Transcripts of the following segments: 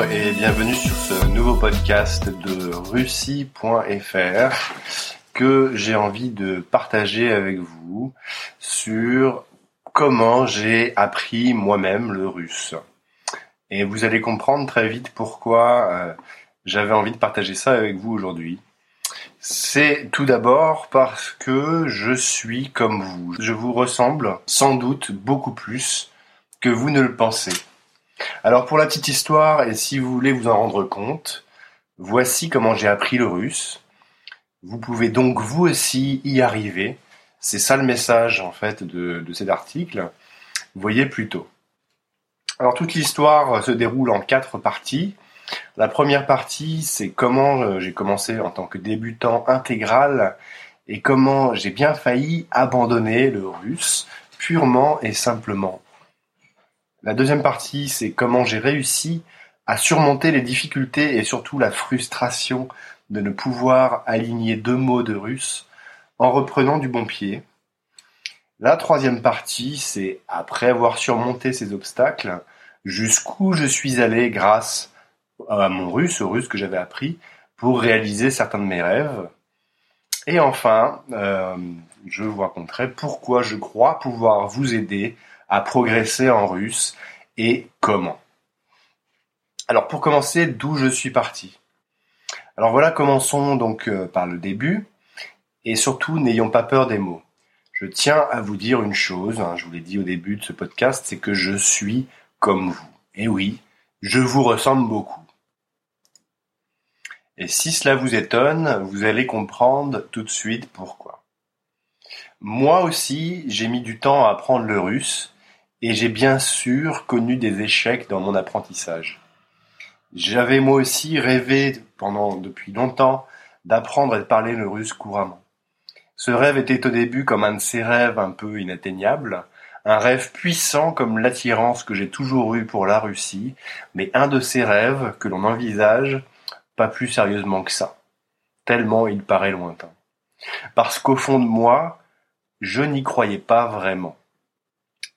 Et bienvenue sur ce nouveau podcast de Russie.fr que j'ai envie de partager avec vous sur comment j'ai appris moi-même le russe. Et vous allez comprendre très vite pourquoi euh, j'avais envie de partager ça avec vous aujourd'hui. C'est tout d'abord parce que je suis comme vous. Je vous ressemble sans doute beaucoup plus que vous ne le pensez. Alors pour la petite histoire, et si vous voulez vous en rendre compte, voici comment j'ai appris le russe. Vous pouvez donc vous aussi y arriver. C'est ça le message en fait de, de cet article. Voyez plutôt. Alors toute l'histoire se déroule en quatre parties. La première partie, c'est comment euh, j'ai commencé en tant que débutant intégral et comment j'ai bien failli abandonner le russe purement et simplement. La deuxième partie, c'est comment j'ai réussi à surmonter les difficultés et surtout la frustration de ne pouvoir aligner deux mots de russe en reprenant du bon pied. La troisième partie, c'est après avoir surmonté ces obstacles, jusqu'où je suis allé grâce à mon russe, au russe que j'avais appris, pour réaliser certains de mes rêves. Et enfin, euh, je vous raconterai pourquoi je crois pouvoir vous aider à progresser en russe et comment. Alors pour commencer, d'où je suis parti? Alors voilà, commençons donc euh, par le début et surtout n'ayons pas peur des mots. Je tiens à vous dire une chose, hein, je vous l'ai dit au début de ce podcast, c'est que je suis comme vous. Et oui, je vous ressemble beaucoup. Et si cela vous étonne, vous allez comprendre tout de suite pourquoi. Moi aussi, j'ai mis du temps à apprendre le russe et j'ai bien sûr connu des échecs dans mon apprentissage. J'avais moi aussi rêvé pendant depuis longtemps d'apprendre et de parler le russe couramment. Ce rêve était au début comme un de ces rêves un peu inatteignables, un rêve puissant comme l'attirance que j'ai toujours eue pour la Russie, mais un de ces rêves que l'on envisage pas plus sérieusement que ça, tellement il paraît lointain. Parce qu'au fond de moi, je n'y croyais pas vraiment.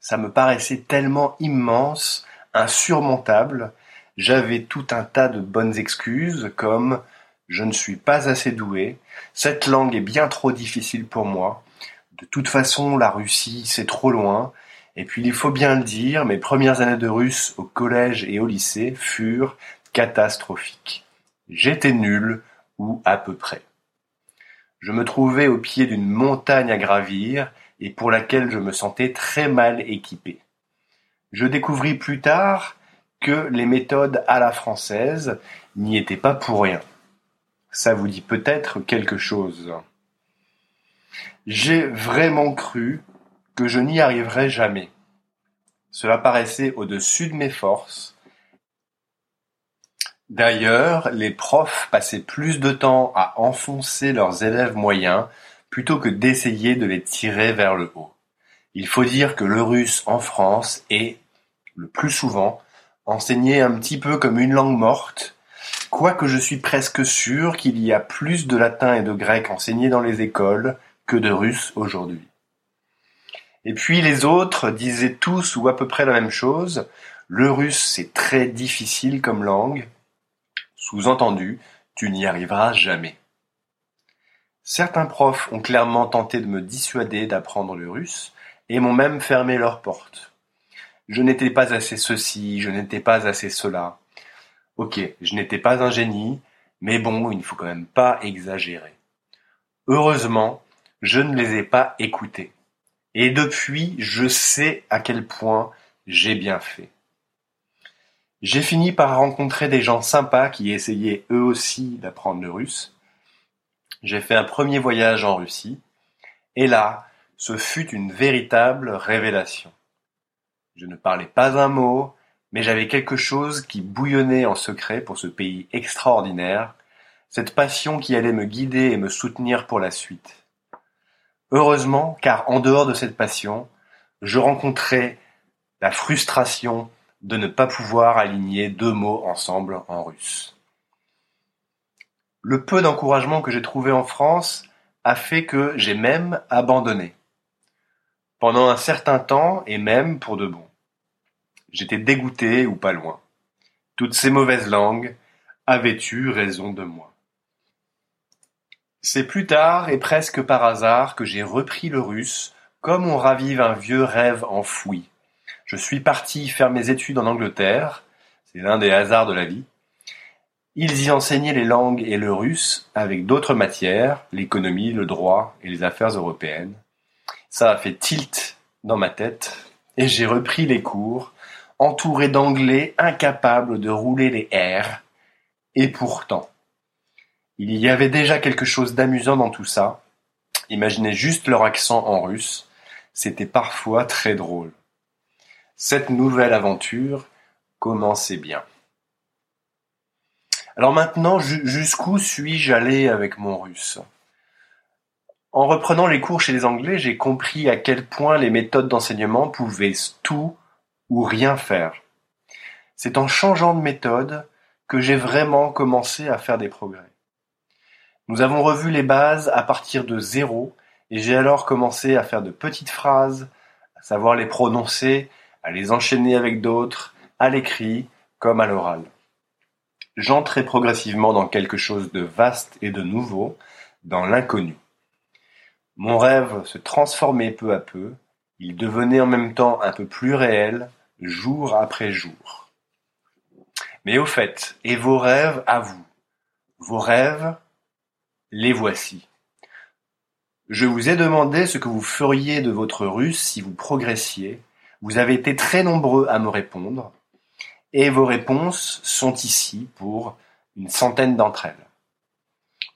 Ça me paraissait tellement immense, insurmontable, j'avais tout un tas de bonnes excuses comme je ne suis pas assez doué, cette langue est bien trop difficile pour moi, de toute façon la Russie c'est trop loin, et puis il faut bien le dire, mes premières années de russe au collège et au lycée furent catastrophiques. J'étais nul, ou à peu près. Je me trouvais au pied d'une montagne à gravir, et pour laquelle je me sentais très mal équipé. Je découvris plus tard que les méthodes à la française n'y étaient pas pour rien. Ça vous dit peut-être quelque chose. J'ai vraiment cru que je n'y arriverais jamais. Cela paraissait au-dessus de mes forces, D'ailleurs, les profs passaient plus de temps à enfoncer leurs élèves moyens plutôt que d'essayer de les tirer vers le haut. Il faut dire que le russe en France est, le plus souvent, enseigné un petit peu comme une langue morte, quoique je suis presque sûr qu'il y a plus de latin et de grec enseigné dans les écoles que de russe aujourd'hui. Et puis les autres disaient tous ou à peu près la même chose, le russe c'est très difficile comme langue, sous-entendu, tu n'y arriveras jamais. Certains profs ont clairement tenté de me dissuader d'apprendre le russe et m'ont même fermé leurs portes. Je n'étais pas assez ceci, je n'étais pas assez cela. Ok, je n'étais pas un génie, mais bon, il ne faut quand même pas exagérer. Heureusement, je ne les ai pas écoutés. Et depuis, je sais à quel point j'ai bien fait. J'ai fini par rencontrer des gens sympas qui essayaient eux aussi d'apprendre le russe. J'ai fait un premier voyage en Russie, et là, ce fut une véritable révélation. Je ne parlais pas un mot, mais j'avais quelque chose qui bouillonnait en secret pour ce pays extraordinaire, cette passion qui allait me guider et me soutenir pour la suite. Heureusement, car en dehors de cette passion, je rencontrais la frustration de ne pas pouvoir aligner deux mots ensemble en russe. Le peu d'encouragement que j'ai trouvé en France a fait que j'ai même abandonné. Pendant un certain temps et même pour de bon. J'étais dégoûté ou pas loin. toutes ces mauvaises langues avaient eu raison de moi? C'est plus tard et presque par hasard que j'ai repris le russe, comme on ravive un vieux rêve enfoui. Je suis parti faire mes études en Angleterre, c'est l'un des hasards de la vie. Ils y enseignaient les langues et le russe avec d'autres matières, l'économie, le droit et les affaires européennes. Ça a fait tilt dans ma tête et j'ai repris les cours, entouré d'anglais incapables de rouler les R. Et pourtant, il y avait déjà quelque chose d'amusant dans tout ça. Imaginez juste leur accent en russe. C'était parfois très drôle. Cette nouvelle aventure commençait bien. Alors maintenant, jusqu'où suis-je allé avec mon russe? En reprenant les cours chez les Anglais, j'ai compris à quel point les méthodes d'enseignement pouvaient tout ou rien faire. C'est en changeant de méthode que j'ai vraiment commencé à faire des progrès. Nous avons revu les bases à partir de zéro et j'ai alors commencé à faire de petites phrases, à savoir les prononcer, à les enchaîner avec d'autres, à l'écrit comme à l'oral. J'entrais progressivement dans quelque chose de vaste et de nouveau, dans l'inconnu. Mon rêve se transformait peu à peu, il devenait en même temps un peu plus réel, jour après jour. Mais au fait, et vos rêves à vous? Vos rêves, les voici. Je vous ai demandé ce que vous feriez de votre russe si vous progressiez. Vous avez été très nombreux à me répondre. Et vos réponses sont ici pour une centaine d'entre elles.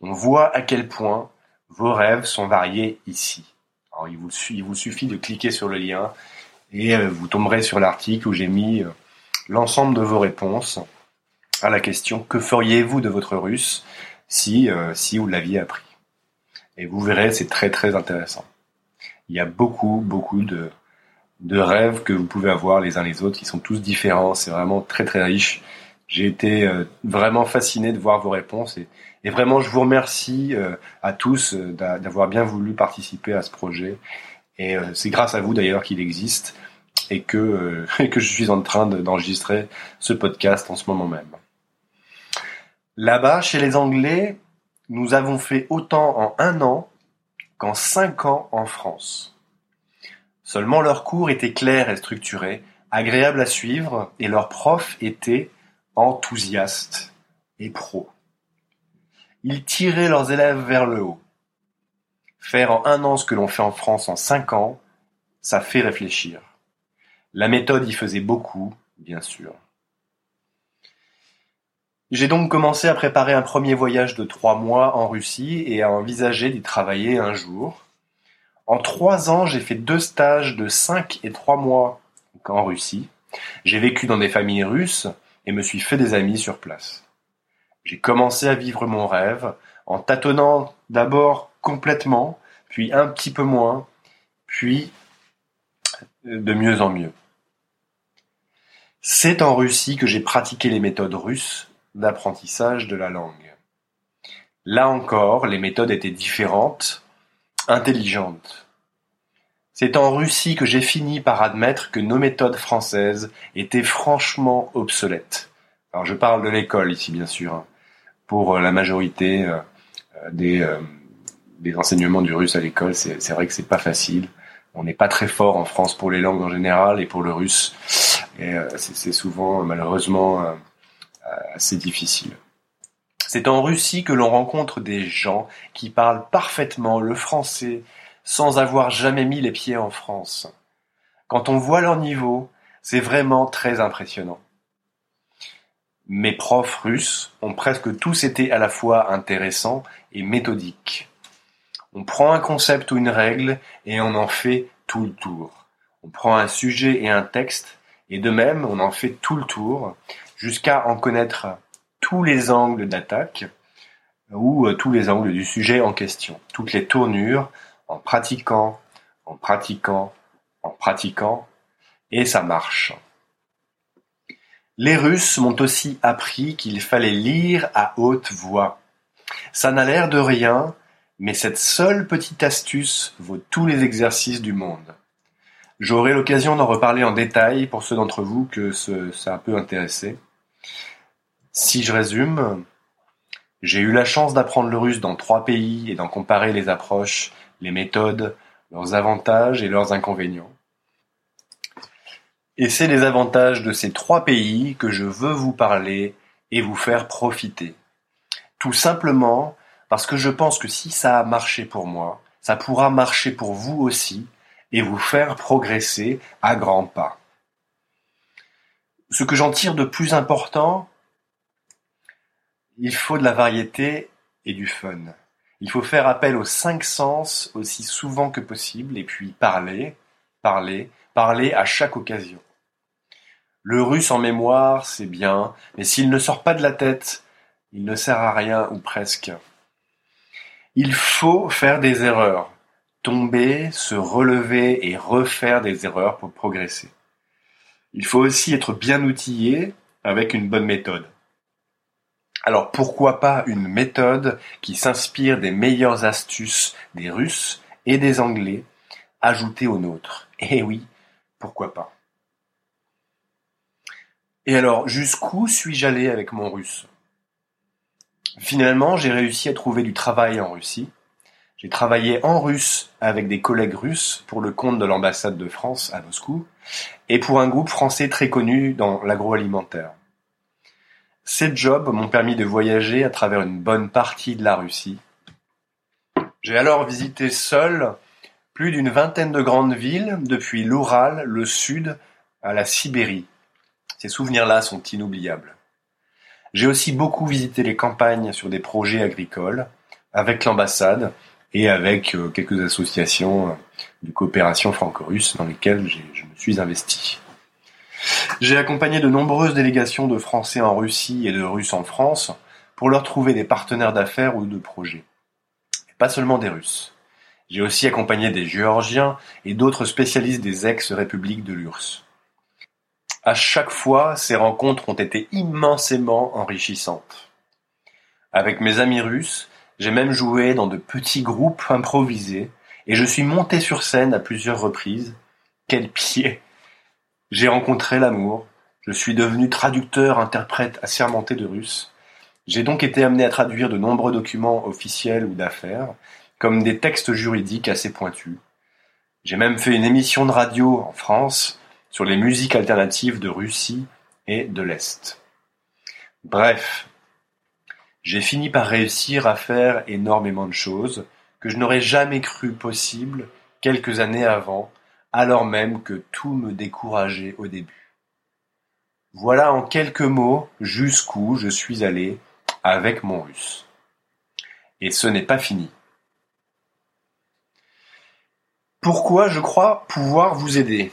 On voit à quel point vos rêves sont variés ici. il, vous, suffit de cliquer sur le lien et euh, vous tomberez sur l'article où j'ai mis euh, l'ensemble de vos réponses à la question que feriez-vous de votre russe si, euh, si vous l'aviez appris? Et vous verrez, c'est très très intéressant. Il y a beaucoup, beaucoup de, de rêves que vous pouvez avoir les uns les autres, qui sont tous différents. C'est vraiment très très riche. J'ai été euh, vraiment fasciné de voir vos réponses et, vraiment je vous remercie euh, à tous d'avoir bien voulu participer à ce projet. Et c'est grâce à vous d'ailleurs qu'il existe et que, et que je suis en train d'enregistrer ce podcast en ce moment même. Là-bas, chez les Anglais, nous avons fait autant en un an qu'en cinq ans en France. Seulement leurs cours étaient clairs et structurés, agréables à suivre, et leurs profs étaient enthousiastes et pros. Ils tiraient leurs élèves vers le haut. Faire en un an ce que l'on fait en France en cinq ans, ça fait réfléchir. La méthode y faisait beaucoup, bien sûr. J'ai donc commencé à préparer un premier voyage de trois mois en Russie et à envisager d'y travailler un jour. En trois ans, j'ai fait deux stages de cinq et trois mois en Russie. J'ai vécu dans des familles russes et me suis fait des amis sur place. J'ai commencé à vivre mon rêve en tâtonnant d'abord complètement, puis un petit peu moins, puis de mieux en mieux. C'est en Russie que j'ai pratiqué les méthodes russes d'apprentissage de la langue. Là encore, les méthodes étaient différentes, intelligentes. C'est en Russie que j'ai fini par admettre que nos méthodes françaises étaient franchement obsolètes. Alors je parle de l'école ici bien sûr, hein. pour la majorité euh, des, euh, des enseignements du russe à l'école, c'est vrai que c'est pas facile. On n'est pas très fort en France pour les langues en général et pour le russe. Et euh, c'est souvent malheureusement assez difficile. C'est en Russie que l'on rencontre des gens qui parlent parfaitement le français sans avoir jamais mis les pieds en France. Quand on voit leur niveau, c'est vraiment très impressionnant. Mes profs russes ont presque tous été à la fois intéressants et méthodiques. On prend un concept ou une règle et on en fait tout le tour. On prend un sujet et un texte et de même on en fait tout le tour jusqu'à en connaître tous les angles d'attaque ou euh, tous les angles du sujet en question, toutes les tournures, en pratiquant, en pratiquant, en pratiquant, et ça marche. Les Russes m'ont aussi appris qu'il fallait lire à haute voix. Ça n'a l'air de rien, mais cette seule petite astuce vaut tous les exercices du monde. J'aurai l'occasion d'en reparler en détail pour ceux d'entre vous que ça peut intéresser. Si je résume, j'ai eu la chance d'apprendre le russe dans trois pays et d'en comparer les approches, les méthodes, leurs avantages et leurs inconvénients. Et c'est les avantages de ces trois pays que je veux vous parler et vous faire profiter. Tout simplement parce que je pense que si ça a marché pour moi, ça pourra marcher pour vous aussi et vous faire progresser à grands pas. Ce que j'en tire de plus important, il faut de la variété et du fun. Il faut faire appel aux cinq sens aussi souvent que possible et puis parler, parler, parler à chaque occasion. Le russe en mémoire, c'est bien, mais s'il ne sort pas de la tête, il ne sert à rien ou presque. Il faut faire des erreurs, tomber, se relever et refaire des erreurs pour progresser. Il faut aussi être bien outillé avec une bonne méthode. Alors pourquoi pas une méthode qui s'inspire des meilleures astuces des Russes et des Anglais ajoutées aux nôtres? Eh oui, pourquoi pas et alors, jusqu'où suis-je allé avec mon russe? Finalement, j'ai réussi à trouver du travail en Russie. J'ai travaillé en russe avec des collègues russes pour le compte de l'ambassade de France à Moscou et pour un groupe français très connu dans l'agroalimentaire. Ces jobs m'ont permis de voyager à travers une bonne partie de la Russie. J'ai alors visité seul plus d'une vingtaine de grandes villes, depuis l'Oural, le Sud, à la Sibérie. Ces souvenirs-là sont inoubliables. J'ai aussi beaucoup visité les campagnes sur des projets agricoles, avec l'ambassade et avec euh, quelques associations euh, de coopération franco-russe dans lesquelles je me suis investi. J'ai accompagné de nombreuses délégations de Français en Russie et de Russes en France pour leur trouver des partenaires d'affaires ou de projets. pas seulement des Russes. J'ai aussi accompagné des Géorgiens et d'autres spécialistes des ex-républiques de l'URSS. À chaque fois, ces rencontres ont été immensément enrichissantes. Avec mes amis russes, j'ai même joué dans de petits groupes improvisés et je suis monté sur scène à plusieurs reprises. Quel pied J'ai rencontré l'amour, je suis devenu traducteur interprète assermenté de russe. J'ai donc été amené à traduire de nombreux documents officiels ou d'affaires, comme des textes juridiques assez pointus. J'ai même fait une émission de radio en France sur les musiques alternatives de Russie et de l'Est. Bref, j'ai fini par réussir à faire énormément de choses que je n'aurais jamais cru possible quelques années avant, alors même que tout me décourageait au début. Voilà en quelques mots jusqu'où je suis allé avec mon russe. Et ce n'est pas fini. Pourquoi je crois pouvoir vous aider?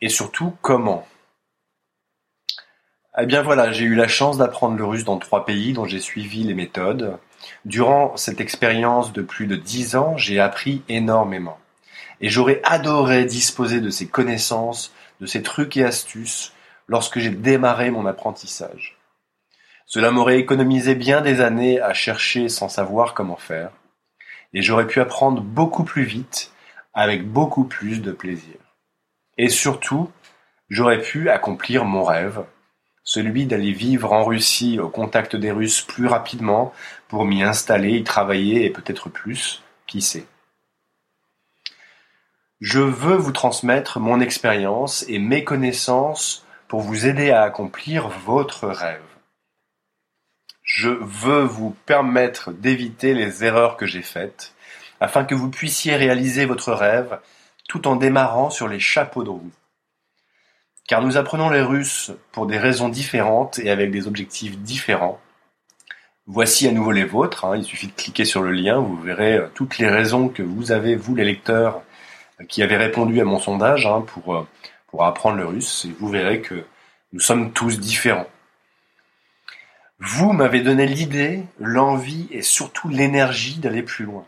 Et surtout comment? Eh bien voilà, j'ai eu la chance d'apprendre le russe dans trois pays dont j'ai suivi les méthodes. Durant cette expérience de plus de dix ans, j'ai appris énormément. Et j'aurais adoré disposer de ces connaissances, de ces trucs et astuces lorsque j'ai démarré mon apprentissage. Cela m'aurait économisé bien des années à chercher sans savoir comment faire, et j'aurais pu apprendre beaucoup plus vite, avec beaucoup plus de plaisir. Et surtout, j'aurais pu accomplir mon rêve, celui d'aller vivre en Russie au contact des Russes plus rapidement pour m'y installer, y travailler et peut-être plus, qui sait. Je veux vous transmettre mon expérience et mes connaissances pour vous aider à accomplir votre rêve. Je veux vous permettre d'éviter les erreurs que j'ai faites afin que vous puissiez réaliser votre rêve tout en démarrant sur les chapeaux de roue. Car nous apprenons les Russes pour des raisons différentes et avec des objectifs différents. Voici à nouveau les vôtres, hein. il suffit de cliquer sur le lien, vous verrez euh, toutes les raisons que vous avez, vous les lecteurs, qui avez répondu à mon sondage hein, pour, euh, pour apprendre le russe, et vous verrez que nous sommes tous différents. Vous m'avez donné l'idée, l'envie et surtout l'énergie d'aller plus loin.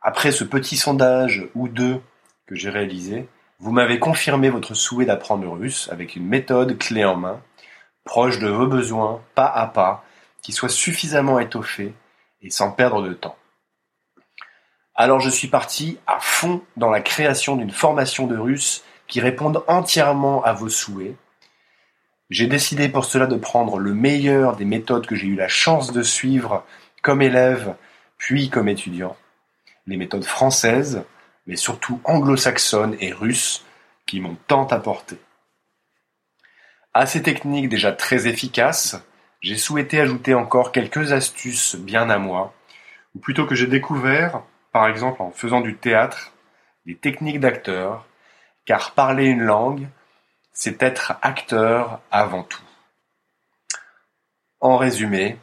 Après ce petit sondage ou deux que j'ai réalisé, vous m'avez confirmé votre souhait d'apprendre le russe avec une méthode clé en main, proche de vos besoins, pas à pas, qui soit suffisamment étoffée et sans perdre de temps. Alors je suis parti à fond dans la création d'une formation de russe qui réponde entièrement à vos souhaits. J'ai décidé pour cela de prendre le meilleur des méthodes que j'ai eu la chance de suivre comme élève, puis comme étudiant. Les méthodes françaises, mais surtout anglo-saxonnes et russes, qui m'ont tant apporté. À ces techniques déjà très efficaces, j'ai souhaité ajouter encore quelques astuces bien à moi, ou plutôt que j'ai découvert, par exemple en faisant du théâtre, des techniques d'acteur, car parler une langue, c'est être acteur avant tout. En résumé,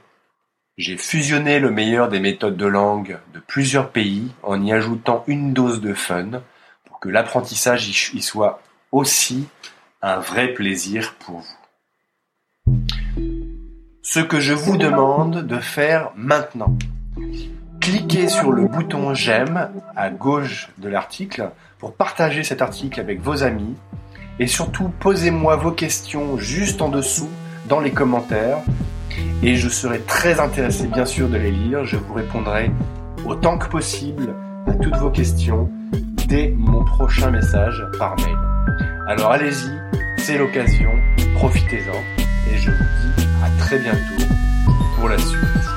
j'ai fusionné le meilleur des méthodes de langue de plusieurs pays en y ajoutant une dose de fun pour que l'apprentissage y soit aussi un vrai plaisir pour vous. Ce que je vous demande de faire maintenant, cliquez sur le bouton j'aime à gauche de l'article pour partager cet article avec vos amis et surtout, posez-moi vos questions juste en dessous dans les commentaires. Et je serai très intéressé bien sûr de les lire. Je vous répondrai autant que possible à toutes vos questions dès mon prochain message par mail. Alors allez-y, c'est l'occasion, profitez-en et je vous dis à très bientôt pour la suite.